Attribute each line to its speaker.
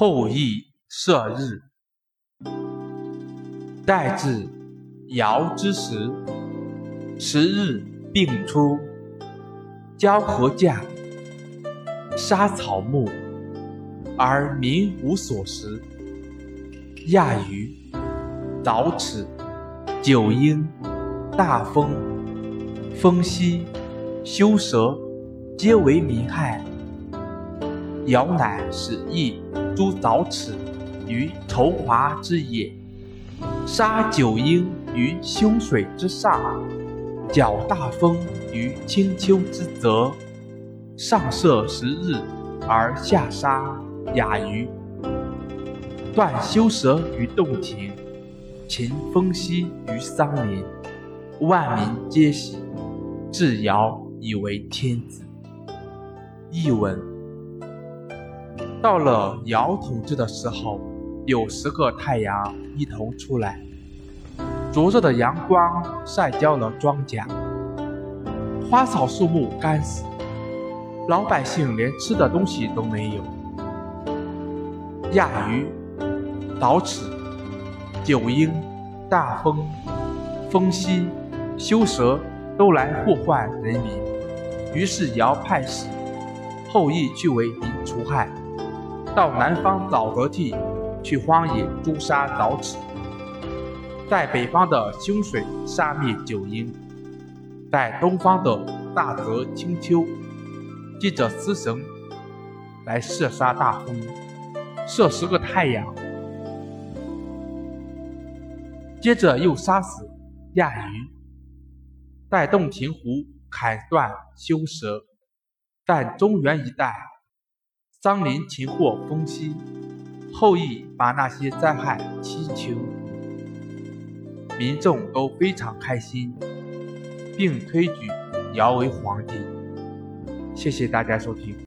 Speaker 1: 后羿射日。待至尧之时，十日并出，交河驾，杀草木，而民无所食。亚鱼、凿齿、九婴、大风、风息、修蛇，皆为民害。尧乃使羿诛凿齿于筹华之野，杀九婴于修水之上，剿大风于青丘之泽。上射十日，而下杀雅鱼。断修蛇于洞庭，秦风息于桑林，万民皆喜，至尧以为天子。译文。到了尧统治的时候，有十个太阳一同出来，灼热的阳光晒焦了庄稼，花草树木干死，老百姓连吃的东西都没有。亚鱼、早齿、九婴、大风、风息、修蛇都来祸患人民，于是尧派使后羿去为民除害。到南方沼泽地去荒野诛杀早齿，在北方的凶水杀灭九婴，在东方的大泽清丘，借着丝绳来射杀大风，射十个太阳，接着又杀死亚鱼，在洞庭湖砍断修蛇，在中原一带。张林擒获风息，后羿把那些灾害祈求，民众都非常开心，并推举尧为皇帝。谢谢大家收听。